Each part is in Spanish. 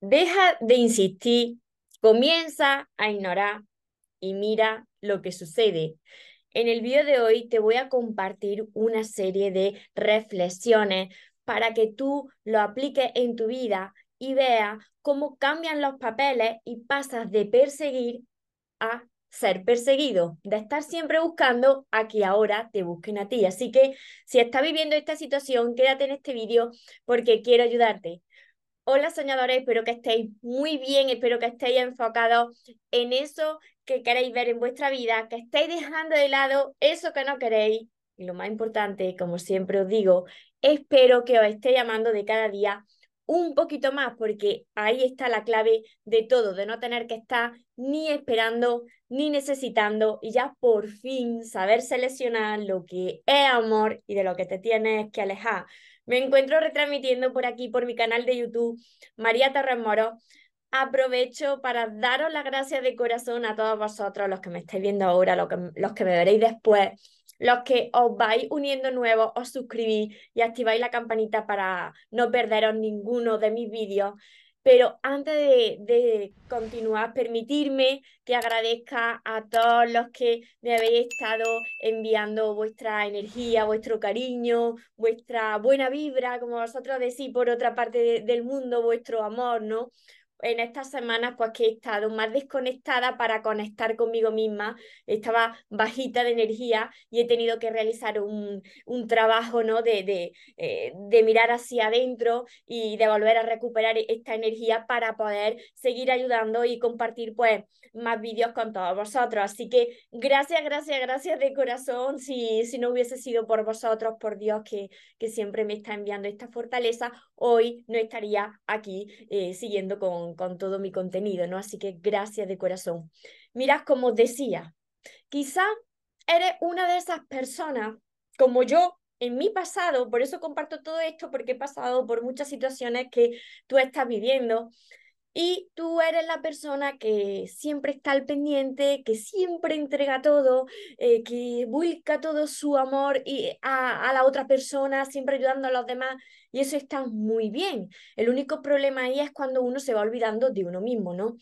Deja de insistir, comienza a ignorar y mira lo que sucede. En el vídeo de hoy te voy a compartir una serie de reflexiones para que tú lo apliques en tu vida y veas cómo cambian los papeles y pasas de perseguir a ser perseguido, de estar siempre buscando a que ahora te busquen a ti. Así que si estás viviendo esta situación, quédate en este vídeo porque quiero ayudarte. Hola soñadores, espero que estéis muy bien, espero que estéis enfocados en eso que queréis ver en vuestra vida, que estéis dejando de lado eso que no queréis. Y lo más importante, como siempre os digo, espero que os esté llamando de cada día un poquito más, porque ahí está la clave de todo, de no tener que estar ni esperando ni necesitando y ya por fin saber seleccionar lo que es amor y de lo que te tienes que alejar. Me encuentro retransmitiendo por aquí, por mi canal de YouTube, María Terremoro. Aprovecho para daros las gracias de corazón a todos vosotros, los que me estáis viendo ahora, los que, los que me veréis después, los que os vais uniendo nuevos, os suscribís y activáis la campanita para no perderos ninguno de mis vídeos. Pero antes de, continuar, permitirme que agradezca a todos los que me habéis estado enviando vuestra energía, vuestro cariño, vuestra buena vibra, como vosotros decís, por otra parte del mundo, vuestro amor, ¿no? En estas semanas pues que he estado más desconectada para conectar conmigo misma, estaba bajita de energía y he tenido que realizar un, un trabajo ¿no? de, de, eh, de, mirar hacia adentro y de volver a recuperar esta energía para poder seguir ayudando y compartir pues más vídeos con todos vosotros. Así que gracias, gracias, gracias de corazón. Si, si no hubiese sido por vosotros, por Dios que, que siempre me está enviando esta fortaleza, hoy no estaría aquí eh, siguiendo con con, todo mi contenido, ¿no? Así que gracias de corazón. Mirad, como decía, quizá eres una de esas personas como yo en mi pasado, por eso comparto todo esto, porque he pasado por muchas situaciones que tú estás viviendo. Y tú eres la persona que siempre está al pendiente, que siempre entrega todo, eh, que busca todo su amor y a, a, la otra persona, siempre ayudando a los demás. Y eso está muy bien. El único problema ahí es cuando uno se va olvidando de uno mismo, ¿no?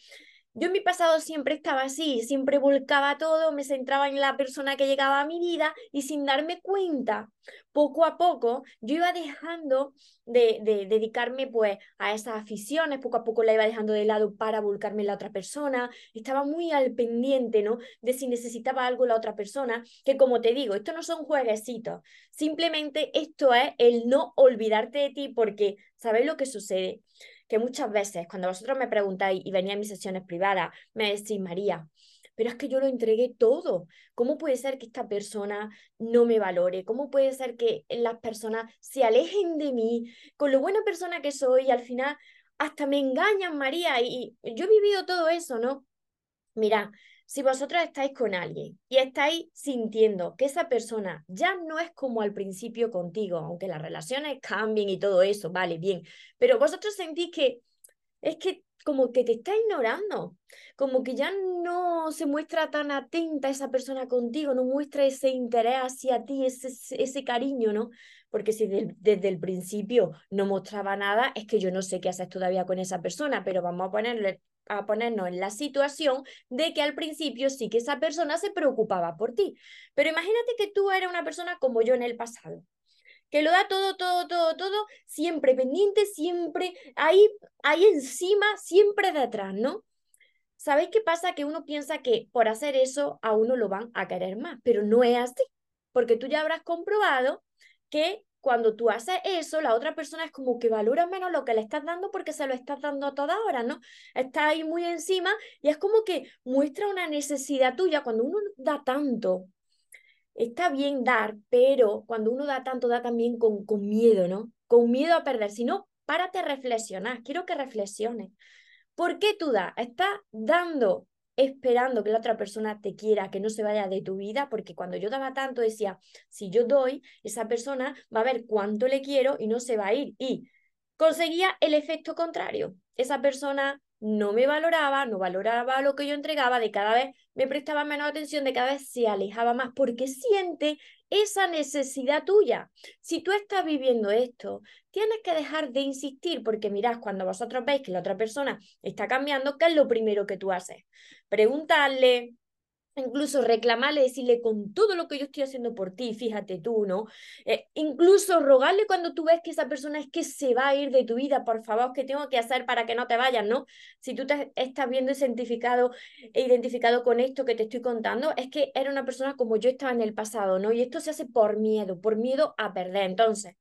Yo en mi pasado siempre estaba así, siempre volcaba todo, me centraba en la persona que llegaba a mi vida y sin darme cuenta, poco a poco, yo iba dejando de, dedicarme pues a esas aficiones, poco a poco la iba dejando de lado para volcarme en la otra persona, estaba muy al pendiente, ¿no? De si necesitaba algo la otra persona, que como te digo, esto no son jueguecitos, simplemente esto es el no olvidarte de ti porque, ¿sabes lo que sucede? Que muchas veces cuando vosotros me preguntáis y venía a mis sesiones privadas, me decís, María, pero es que yo lo entregué todo. ¿Cómo puede ser que esta persona no me valore? ¿Cómo puede ser que las personas se alejen de mí con lo buena persona que soy y al final hasta me engañan, María? Y, y yo he vivido todo eso, ¿no? Mira, si vosotros estáis con alguien y estáis sintiendo que esa persona ya no es como al principio contigo, aunque las relaciones cambien y todo eso, vale, bien, pero vosotros sentís que es que como que te está ignorando, como que ya no se muestra tan atenta esa persona contigo, no muestra ese interés hacia ti, ese, ese cariño, ¿no? Porque si desde el principio no mostraba nada, es que yo no sé qué haces todavía con esa persona, pero vamos a ponerle a ponernos en la situación de que al principio sí que esa persona se preocupaba por ti. Pero imagínate que tú eres una persona como yo en el pasado, que lo da todo, todo, todo, todo, siempre pendiente, siempre ahí, ahí encima, siempre detrás, ¿no? ¿Sabéis qué pasa? Que uno piensa que por hacer eso a uno lo van a querer más, pero no es así, porque tú ya habrás comprobado que cuando tú haces eso, la otra persona es como que valora menos lo que le estás dando porque se lo estás dando a toda hora, ¿no? Está ahí muy encima y es como que muestra una necesidad tuya cuando uno da tanto. Está bien dar, pero cuando uno da tanto, da también con, con miedo, ¿no? Con miedo a perder. Si no, párate a reflexionar. Quiero que reflexiones. ¿Por qué tú das? Estás dando esperando que la otra persona te quiera, que no se vaya de tu vida, porque cuando yo daba tanto decía, si yo doy, esa persona va a ver cuánto le quiero y no se va a ir. Y conseguía el efecto contrario. Esa persona no me valoraba, no valoraba lo que yo entregaba, de cada vez me prestaba menos atención, de cada vez se alejaba más, porque siente esa necesidad tuya. Si tú estás viviendo esto, tienes que dejar de insistir porque mirad, cuando vosotros veis que la otra persona está cambiando, ¿qué es lo primero que tú haces? Preguntarle, incluso reclamarle, decirle con todo lo que yo estoy haciendo por ti, fíjate tú, ¿no? Eh, incluso rogarle cuando tú ves que esa persona es que se va a ir de tu vida, por favor, ¿qué tengo que hacer para que no te vayas, ¿no? Si tú te estás viendo identificado e identificado con esto que te estoy contando, es que era una persona como yo estaba en el pasado, ¿no? Y esto se hace por miedo, por miedo a perder. Entonces,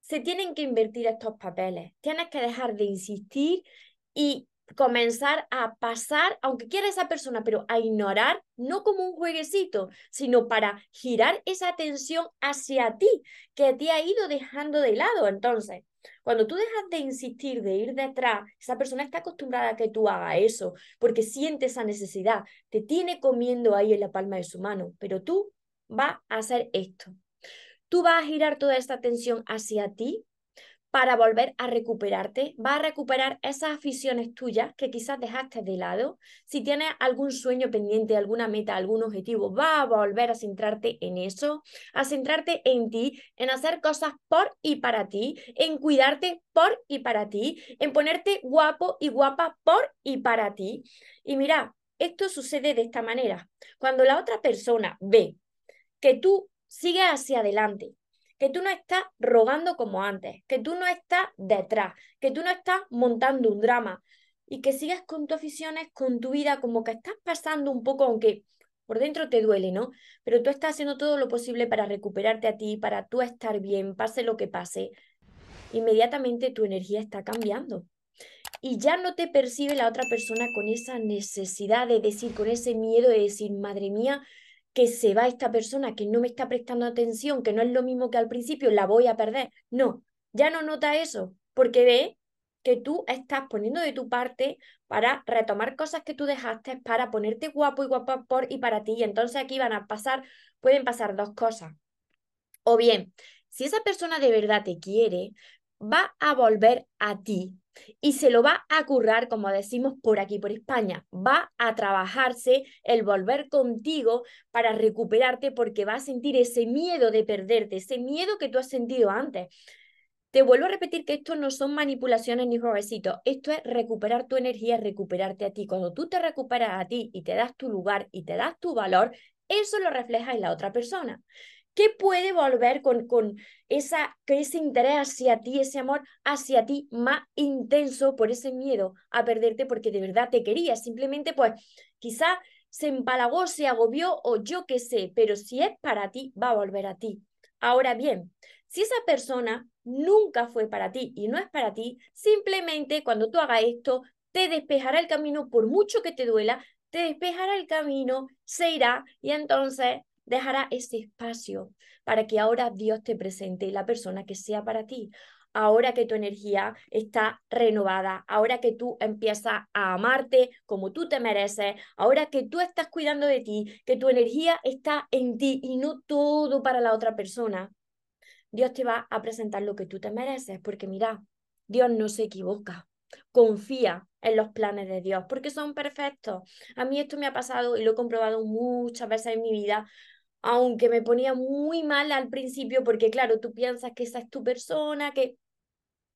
se tienen que invertir estos papeles, tienes que dejar de insistir y comenzar a pasar, aunque quiera esa persona, pero a ignorar, no como un jueguecito, sino para girar esa atención hacia ti, que te ha ido dejando de lado. Entonces, cuando tú dejas de insistir, de ir detrás, esa persona está acostumbrada a que tú hagas eso, porque siente esa necesidad, te tiene comiendo ahí en la palma de su mano, pero tú vas a hacer esto. Tú vas a girar toda esta atención hacia ti para volver a recuperarte, va a recuperar esas aficiones tuyas que quizás dejaste de lado. Si tienes algún sueño pendiente, alguna meta, algún objetivo, va a volver a centrarte en eso, a centrarte en ti, en hacer cosas por y para ti, en cuidarte por y para ti, en ponerte guapo y guapa por y para ti. Y mira, esto sucede de esta manera. Cuando la otra persona ve que tú sigues hacia adelante, que tú no estás rogando como antes, que tú no estás detrás, que tú no estás montando un drama y que sigues con tus aficiones, con tu vida, como que estás pasando un poco, aunque por dentro te duele, ¿no? Pero tú estás haciendo todo lo posible para recuperarte a ti, para tú estar bien, pase lo que pase. Inmediatamente tu energía está cambiando. Y ya no te percibe la otra persona con esa necesidad de decir, con ese miedo de decir, madre mía, que se va esta persona, que no me está prestando atención, que no es lo mismo que al principio, la voy a perder. No, ya no nota eso, porque ve que tú estás poniendo de tu parte para retomar cosas que tú dejaste, para ponerte guapo y guapa por y para ti. Y entonces aquí van a pasar, pueden pasar dos cosas. O bien, si esa persona de verdad te quiere, va a volver a ti y se lo va a currar, como decimos por aquí, por España. Va a trabajarse el volver contigo para recuperarte porque va a sentir ese miedo de perderte, ese miedo que tú has sentido antes. Te vuelvo a repetir que esto no son manipulaciones ni jueguecitos, esto es recuperar tu energía, recuperarte a ti. Cuando tú te recuperas a ti y te das tu lugar y te das tu valor, eso lo refleja en la otra persona. ¿Qué puede volver con, con esa, ese interés hacia ti, ese amor hacia ti más intenso por ese miedo a perderte porque de verdad te quería? Simplemente, pues, quizá se empalagó, se agobió o yo qué sé, pero si es para ti, va a volver a ti. Ahora bien, si esa persona nunca fue para ti y no es para ti, simplemente cuando tú hagas esto, te despejará el camino, por mucho que te duela, te despejará el camino, se irá y entonces dejará ese espacio para que ahora Dios te presente la persona que sea para ti. Ahora que tu energía está renovada, ahora que tú empiezas a amarte como tú te mereces, ahora que tú estás cuidando de ti, que tu energía está en ti y no todo para la otra persona, Dios te va a presentar lo que tú te mereces, porque mira, Dios no se equivoca. Confía en los planes de Dios, porque son perfectos. A mí esto me ha pasado y lo he comprobado muchas veces en mi vida, aunque me ponía muy mal al principio, porque claro, tú piensas que esa es tu persona, que...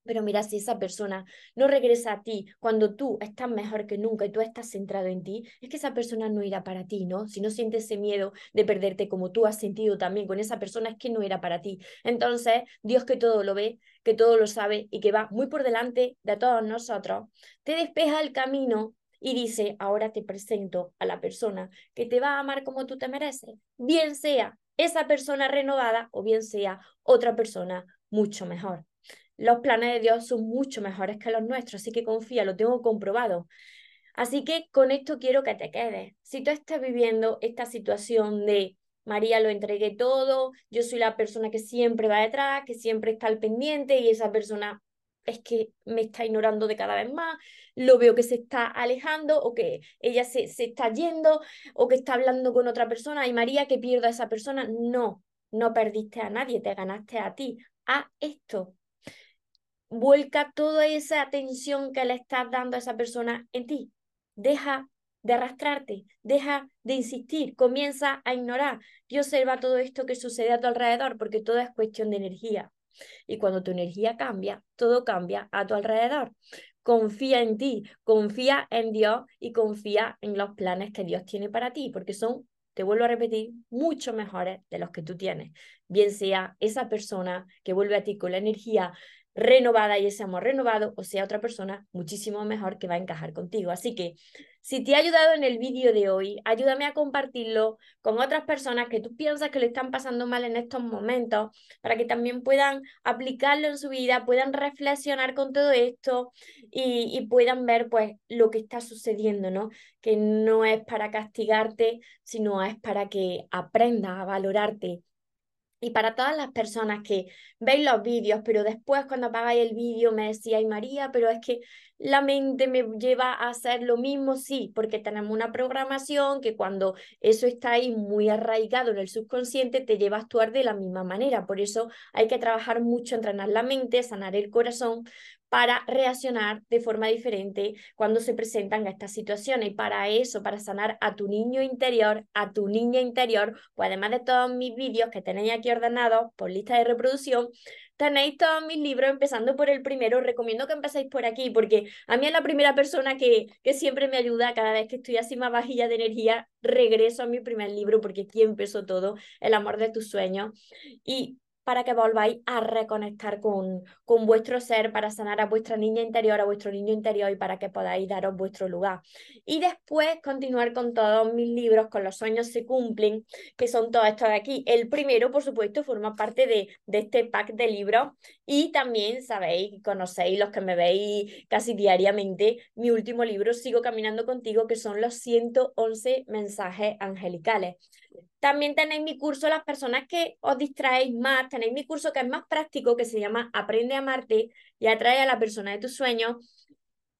Pero mira, si esa persona no regresa a ti cuando tú estás mejor que nunca y tú estás centrado en ti, es que esa persona no irá para ti, ¿no? Si no sientes ese miedo de perderte como tú has sentido también con esa persona, es que no era para ti. Entonces, Dios que todo lo ve, que todo lo sabe y que va muy por delante de todos nosotros, te despeja el camino y dice, ahora te presento a la persona que te va a amar como tú te mereces, bien sea esa persona renovada o bien sea otra persona mucho mejor. Los planes de Dios son mucho mejores que los nuestros, así que confía, lo tengo comprobado. Así que con esto quiero que te quedes. Si tú estás viviendo esta situación de María lo entregué todo, yo soy la persona que siempre va detrás, que siempre está al pendiente y esa persona es que me está ignorando de cada vez más, lo veo que se está alejando o que ella se, se está yendo o que está hablando con otra persona y María que pierda a esa persona. No, no perdiste a nadie, te ganaste a ti, a esto. Vuelca toda esa atención que le estás dando a esa persona en ti. Deja de arrastrarte, deja de insistir, comienza a ignorar y observa todo esto que sucede a tu alrededor, porque todo es cuestión de energía. Y cuando tu energía cambia, todo cambia a tu alrededor. Confía en ti, confía en Dios y confía en los planes que Dios tiene para ti, porque son, te vuelvo a repetir, mucho mejores de los que tú tienes. Bien sea esa persona que vuelve a ti con la energía renovada y ese amor renovado, o sea, otra persona muchísimo mejor que va a encajar contigo. Así que si te ha ayudado en el vídeo de hoy, ayúdame a compartirlo con otras personas que tú piensas que le están pasando mal en estos momentos, para que también puedan aplicarlo en su vida, puedan reflexionar con todo esto y, y puedan ver pues lo que está sucediendo, ¿no? Que no es para castigarte, sino es para que aprendas a valorarte y para todas las personas que veis los vídeos, pero después cuando apagáis el vídeo me decíais, María, pero es que la mente me lleva a hacer lo mismo, sí, porque tenemos una programación que cuando eso está ahí muy arraigado en el subconsciente te lleva a actuar de la misma manera. Por eso hay que trabajar mucho, entrenar la mente, sanar el corazón, para reaccionar de forma diferente cuando se presentan estas situaciones. Y para eso, para sanar a tu niño interior, a tu niña interior, pues además de todos mis vídeos que tenéis aquí ordenados por lista de reproducción, tenéis todos mis libros, empezando por el primero. recomiendo que empecéis por aquí, porque a mí es la primera persona que, que siempre me ayuda cada vez que estoy así más vajilla de energía. Regreso a mi primer libro, porque aquí empezó todo, El amor de tus sueños. Y para que volváis a reconectar con, con vuestro ser, para sanar a vuestra niña interior, a vuestro niño interior y para que podáis daros vuestro lugar. Y después continuar con todos mis libros, con los sueños se cumplen, que son todos estos de aquí. El primero, por supuesto, forma parte de, de este pack de libros y también sabéis, conocéis los que me veis casi diariamente, mi último libro, Sigo Caminando Contigo, que son los 111 mensajes angelicales. También tenéis mi curso, las personas que os distraéis más, tenéis mi curso que es más práctico, que se llama Aprende a amarte y atrae a la persona de tus sueños.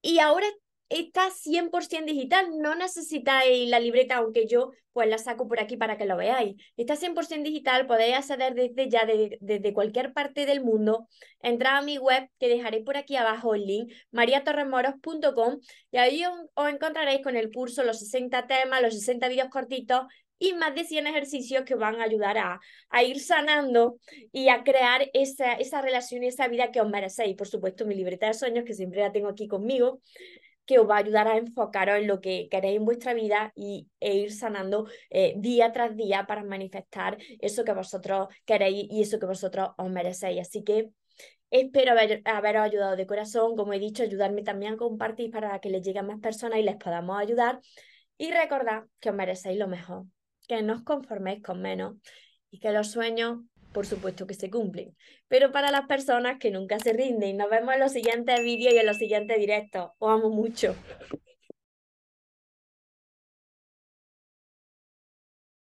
Y ahora está 100% digital, no necesitáis la libreta, aunque yo pues la saco por aquí para que lo veáis. Está 100% digital, podéis acceder desde ya, desde, cualquier parte del mundo. Entrad a mi web, que dejaré por aquí abajo el link, mariatorremoros.com, y ahí os, os, encontraréis con el curso, los 60 temas, los 60 vídeos cortitos y más de 100 ejercicios que van a ayudar a, a ir sanando y a crear esa, esa relación y esa vida que os merecéis. Por supuesto, mi libreta de sueños, que siempre la tengo aquí conmigo, que os va a ayudar a enfocaros en lo que queréis en vuestra vida y, e ir sanando eh, día tras día para manifestar eso que vosotros queréis y eso que vosotros os merecéis. Así que espero haber, haberos ayudado de corazón, como he dicho, ayudarme también a compartir para que les llegue a más personas y les podamos ayudar. Y recordad que os merecéis lo mejor que no os conforméis con menos y que los sueños, por supuesto que se cumplen. Pero para las personas que nunca se rinden, nos vemos en los siguientes vídeos y en los siguientes directos. Os amo mucho.